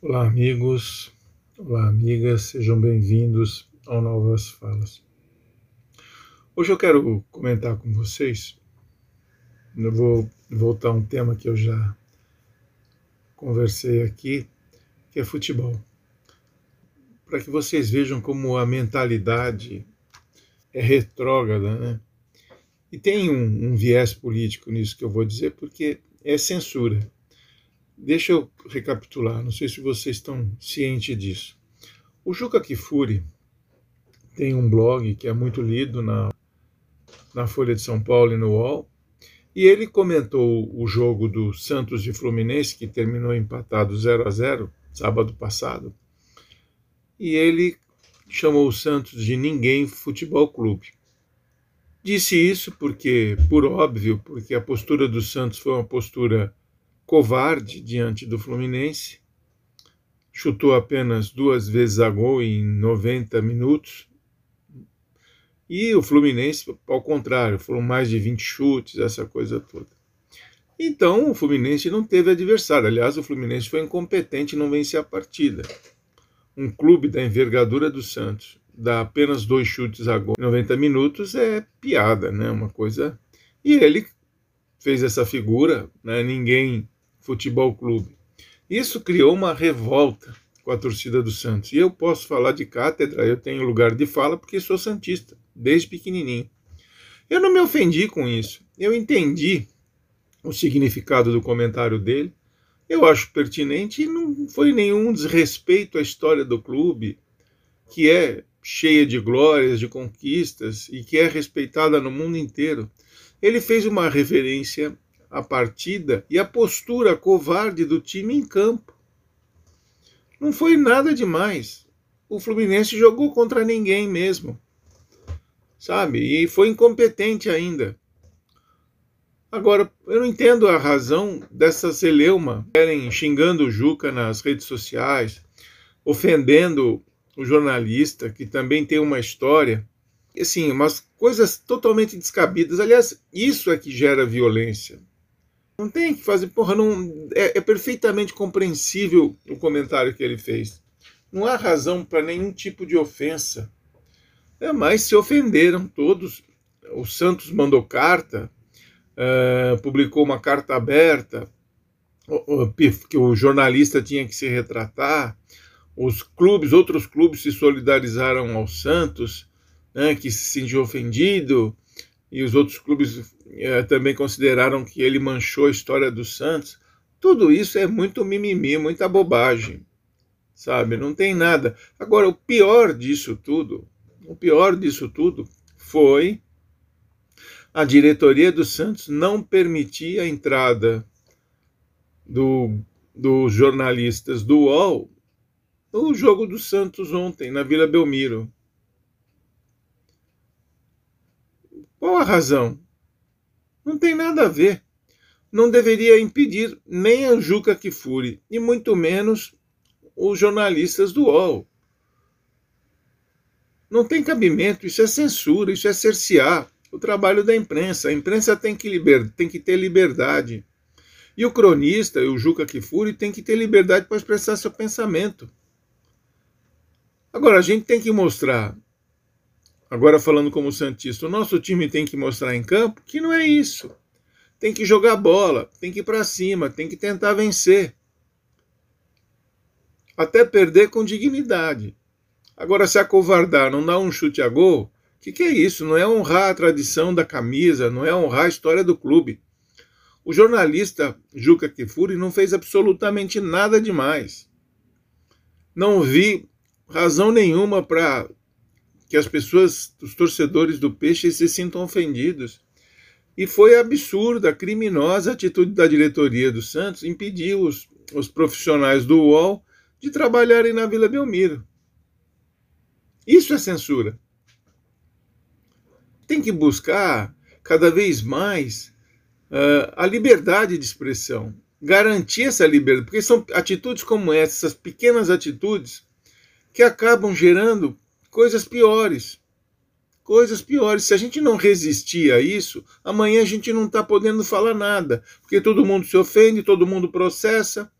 Olá, amigos. Olá, amigas. Sejam bem-vindos ao Novas Falas. Hoje eu quero comentar com vocês. Eu vou voltar a um tema que eu já conversei aqui, que é futebol. Para que vocês vejam como a mentalidade é retrógrada, né? E tem um, um viés político nisso que eu vou dizer, porque é censura Deixa eu recapitular, não sei se vocês estão cientes disso. O Juca Kifuri tem um blog que é muito lido na, na Folha de São Paulo e no UOL, e ele comentou o jogo do Santos e Fluminense, que terminou empatado 0 a 0 sábado passado, e ele chamou o Santos de Ninguém Futebol Clube. Disse isso porque, por óbvio, porque a postura do Santos foi uma postura covarde diante do Fluminense, chutou apenas duas vezes a gol em 90 minutos. E o Fluminense, ao contrário, foram mais de 20 chutes, essa coisa toda. Então o Fluminense não teve adversário. Aliás, o Fluminense foi incompetente e não venceu a partida. Um clube da envergadura do Santos dá apenas dois chutes a gol em 90 minutos é piada, né? Uma coisa. E ele fez essa figura, né? ninguém Futebol Clube. Isso criou uma revolta com a torcida do Santos. E eu posso falar de cátedra, eu tenho lugar de fala porque sou santista, desde pequenininho. Eu não me ofendi com isso. Eu entendi o significado do comentário dele. Eu acho pertinente e não foi nenhum desrespeito à história do clube, que é cheia de glórias, de conquistas e que é respeitada no mundo inteiro. Ele fez uma referência a partida e a postura covarde do time em campo. Não foi nada demais. O Fluminense jogou contra ninguém mesmo. Sabe? E foi incompetente ainda. Agora, eu não entendo a razão dessa celeuma querem xingando o Juca nas redes sociais, ofendendo o jornalista, que também tem uma história. Assim, umas coisas totalmente descabidas. Aliás, isso é que gera violência. Não tem que fazer, porra, não, é, é perfeitamente compreensível o comentário que ele fez. Não há razão para nenhum tipo de ofensa. É, mas se ofenderam todos. O Santos mandou carta, uh, publicou uma carta aberta, que o jornalista tinha que se retratar. Os clubes, outros clubes se solidarizaram ao Santos, né, que se sentiu ofendido e os outros clubes é, também consideraram que ele manchou a história do Santos. Tudo isso é muito mimimi, muita bobagem, sabe? Não tem nada. Agora, o pior disso tudo, o pior disso tudo foi a diretoria do Santos não permitir a entrada do, dos jornalistas do UOL no jogo do Santos ontem, na Vila Belmiro. Qual a razão? Não tem nada a ver. Não deveria impedir nem a Juca Kifuri, e muito menos os jornalistas do UOL. Não tem cabimento, isso é censura, isso é cercear o trabalho da imprensa. A imprensa tem que, liber, tem que ter liberdade. E o cronista, o Juca Kifuri, tem que ter liberdade para expressar seu pensamento. Agora, a gente tem que mostrar agora falando como Santista, o nosso time tem que mostrar em campo que não é isso. Tem que jogar bola, tem que ir para cima, tem que tentar vencer. Até perder com dignidade. Agora, se acovardar, não dar um chute a gol, o que, que é isso? Não é honrar a tradição da camisa, não é honrar a história do clube. O jornalista Juca Kifuri não fez absolutamente nada demais. Não vi razão nenhuma para que as pessoas, os torcedores do Peixe, se sintam ofendidos. E foi absurda, criminosa a atitude da diretoria do Santos impedir os, os profissionais do UOL de trabalharem na Vila Belmiro. Isso é censura. Tem que buscar cada vez mais uh, a liberdade de expressão, garantir essa liberdade, porque são atitudes como essa, essas pequenas atitudes, que acabam gerando coisas piores. Coisas piores. Se a gente não resistir a isso, amanhã a gente não está podendo falar nada, porque todo mundo se ofende, todo mundo processa.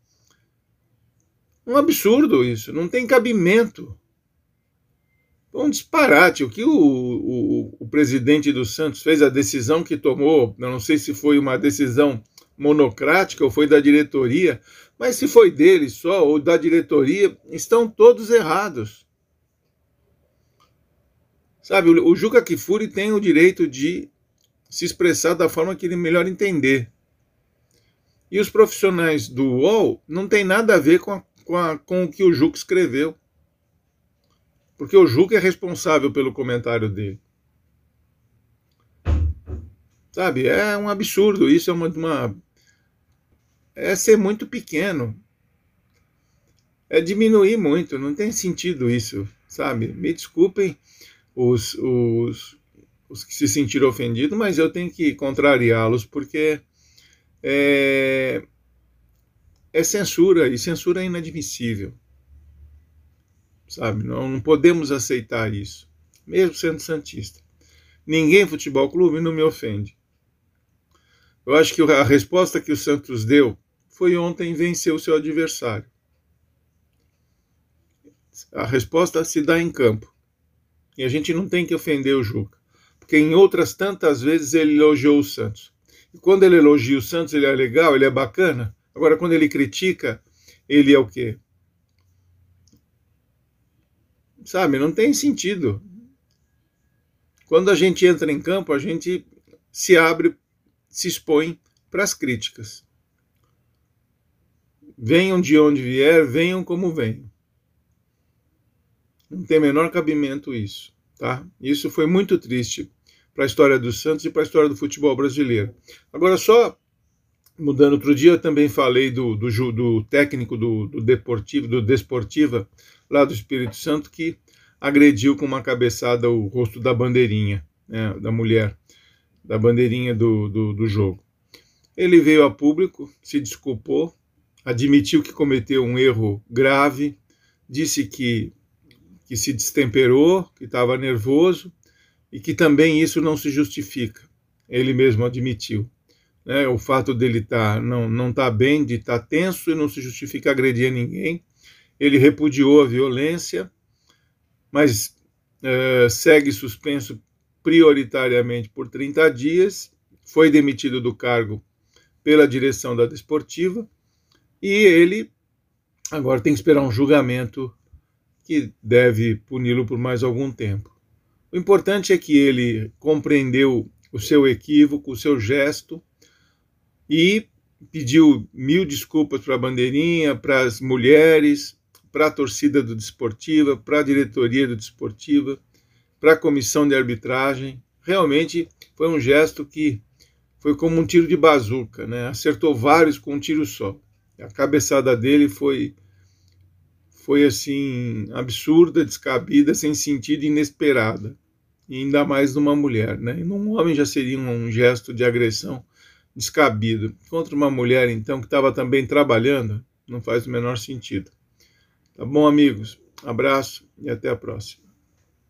Um absurdo isso, não tem cabimento. Um disparate. O que o, o, o presidente do Santos fez, a decisão que tomou, não sei se foi uma decisão monocrática ou foi da diretoria, mas se foi dele só ou da diretoria, estão todos errados. Sabe, o Juca Kifuri tem o direito de se expressar da forma que ele melhor entender. E os profissionais do UOL não tem nada a ver com, a, com, a, com o que o Juca escreveu. Porque o Juca é responsável pelo comentário dele. Sabe, é um absurdo. Isso é uma, uma é ser muito pequeno. É diminuir muito. Não tem sentido isso, sabe? Me desculpem os, os, os que se sentiram ofendidos, mas eu tenho que contrariá-los porque é, é censura e censura é inadmissível. Sabe? Não, não podemos aceitar isso, mesmo sendo santista. Ninguém futebol clube não me ofende. Eu acho que a resposta que o Santos deu foi ontem vencer o seu adversário. A resposta se dá em campo. E a gente não tem que ofender o Juca, porque em outras tantas vezes ele elogiou o Santos. E quando ele elogia o Santos, ele é legal, ele é bacana. Agora, quando ele critica, ele é o quê? Sabe, não tem sentido. Quando a gente entra em campo, a gente se abre, se expõe para as críticas. Venham de onde vier, venham como venham. Não tem menor cabimento isso. Tá? Isso foi muito triste para a história do Santos e para a história do futebol brasileiro. Agora, só mudando, outro dia eu também falei do, do, do técnico do, do Deportivo, do Desportiva, lá do Espírito Santo, que agrediu com uma cabeçada o rosto da bandeirinha, né, da mulher, da bandeirinha do, do, do jogo. Ele veio a público, se desculpou, admitiu que cometeu um erro grave, disse que que se destemperou, que estava nervoso e que também isso não se justifica. Ele mesmo admitiu. Né? O fato dele tá, não não tá bem, de estar tá tenso e não se justifica agredir ninguém. Ele repudiou a violência, mas é, segue suspenso prioritariamente por 30 dias, foi demitido do cargo pela direção da Desportiva e ele agora tem que esperar um julgamento que deve puni-lo por mais algum tempo. O importante é que ele compreendeu o seu equívoco, o seu gesto e pediu mil desculpas para a bandeirinha, para as mulheres, para a torcida do Desportiva, para a diretoria do Desportiva, para a comissão de arbitragem. Realmente foi um gesto que foi como um tiro de bazuca, né? Acertou vários com um tiro só. A cabeçada dele foi foi assim absurda, descabida, sem sentido, inesperada. E ainda mais numa mulher, né? E num homem já seria um gesto de agressão descabido. Contra uma mulher, então, que estava também trabalhando, não faz o menor sentido. Tá bom, amigos? Abraço e até a próxima.